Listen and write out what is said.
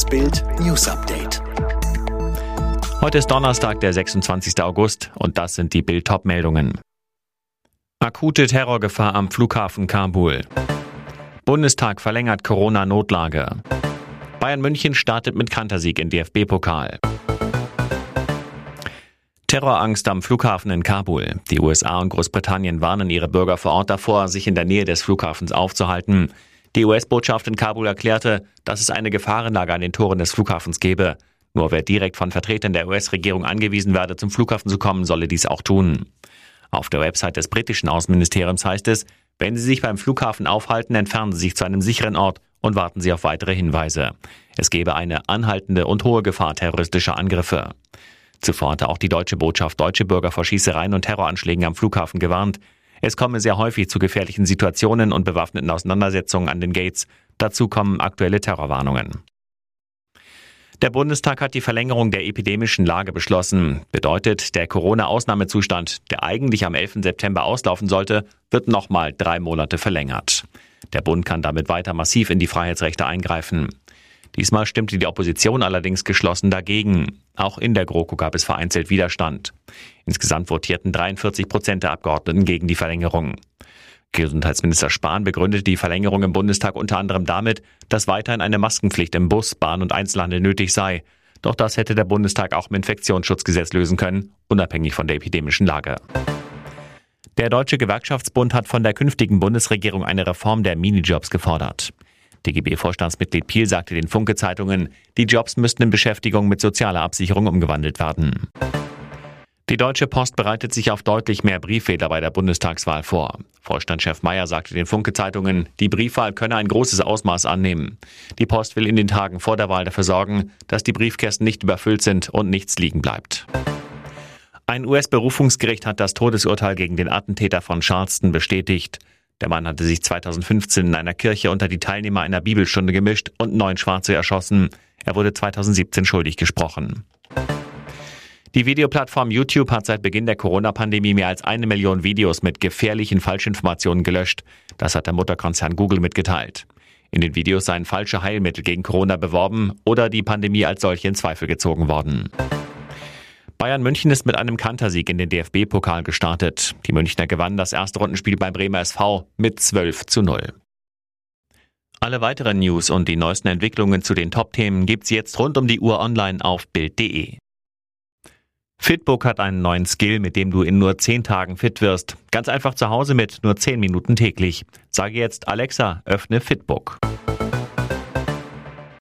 Das Bild News Update. Heute ist Donnerstag, der 26. August und das sind die Bild meldungen Akute Terrorgefahr am Flughafen Kabul. Bundestag verlängert Corona-Notlage. Bayern München startet mit Kantersieg in DFB-Pokal. Terrorangst am Flughafen in Kabul. Die USA und Großbritannien warnen ihre Bürger vor Ort davor, sich in der Nähe des Flughafens aufzuhalten. Die US-Botschaft in Kabul erklärte, dass es eine Gefahrenlage an den Toren des Flughafens gebe. Nur wer direkt von Vertretern der US-Regierung angewiesen werde, zum Flughafen zu kommen, solle dies auch tun. Auf der Website des britischen Außenministeriums heißt es, wenn Sie sich beim Flughafen aufhalten, entfernen Sie sich zu einem sicheren Ort und warten Sie auf weitere Hinweise. Es gebe eine anhaltende und hohe Gefahr terroristischer Angriffe. Zuvor hatte auch die deutsche Botschaft deutsche Bürger vor Schießereien und Terroranschlägen am Flughafen gewarnt. Es komme sehr häufig zu gefährlichen Situationen und bewaffneten Auseinandersetzungen an den Gates. Dazu kommen aktuelle Terrorwarnungen. Der Bundestag hat die Verlängerung der epidemischen Lage beschlossen. Bedeutet, der Corona-Ausnahmezustand, der eigentlich am 11. September auslaufen sollte, wird nochmal drei Monate verlängert. Der Bund kann damit weiter massiv in die Freiheitsrechte eingreifen. Diesmal stimmte die Opposition allerdings geschlossen dagegen. Auch in der GroKo gab es vereinzelt Widerstand. Insgesamt votierten 43 Prozent der Abgeordneten gegen die Verlängerung. Gesundheitsminister Spahn begründet die Verlängerung im Bundestag unter anderem damit, dass weiterhin eine Maskenpflicht im Bus, Bahn und Einzelhandel nötig sei. Doch das hätte der Bundestag auch im Infektionsschutzgesetz lösen können, unabhängig von der epidemischen Lage. Der Deutsche Gewerkschaftsbund hat von der künftigen Bundesregierung eine Reform der Minijobs gefordert. DGB-Vorstandsmitglied Piel sagte den Funke-Zeitungen, die Jobs müssten in Beschäftigung mit sozialer Absicherung umgewandelt werden. Die Deutsche Post bereitet sich auf deutlich mehr Brieffehler bei der Bundestagswahl vor. Vorstandschef Meyer sagte den Funke-Zeitungen, die Briefwahl könne ein großes Ausmaß annehmen. Die Post will in den Tagen vor der Wahl dafür sorgen, dass die Briefkästen nicht überfüllt sind und nichts liegen bleibt. Ein US-Berufungsgericht hat das Todesurteil gegen den Attentäter von Charleston bestätigt. Der Mann hatte sich 2015 in einer Kirche unter die Teilnehmer einer Bibelstunde gemischt und neun Schwarze erschossen. Er wurde 2017 schuldig gesprochen. Die Videoplattform YouTube hat seit Beginn der Corona-Pandemie mehr als eine Million Videos mit gefährlichen Falschinformationen gelöscht. Das hat der Mutterkonzern Google mitgeteilt. In den Videos seien falsche Heilmittel gegen Corona beworben oder die Pandemie als solche in Zweifel gezogen worden. Bayern München ist mit einem Kantersieg in den DFB-Pokal gestartet. Die Münchner gewannen das erste Rundenspiel beim Bremer SV mit 12 zu 0. Alle weiteren News und die neuesten Entwicklungen zu den Top-Themen gibt's jetzt rund um die Uhr online auf Bild.de. Fitbook hat einen neuen Skill, mit dem du in nur 10 Tagen fit wirst. Ganz einfach zu Hause mit nur 10 Minuten täglich. Sage jetzt Alexa, öffne Fitbook.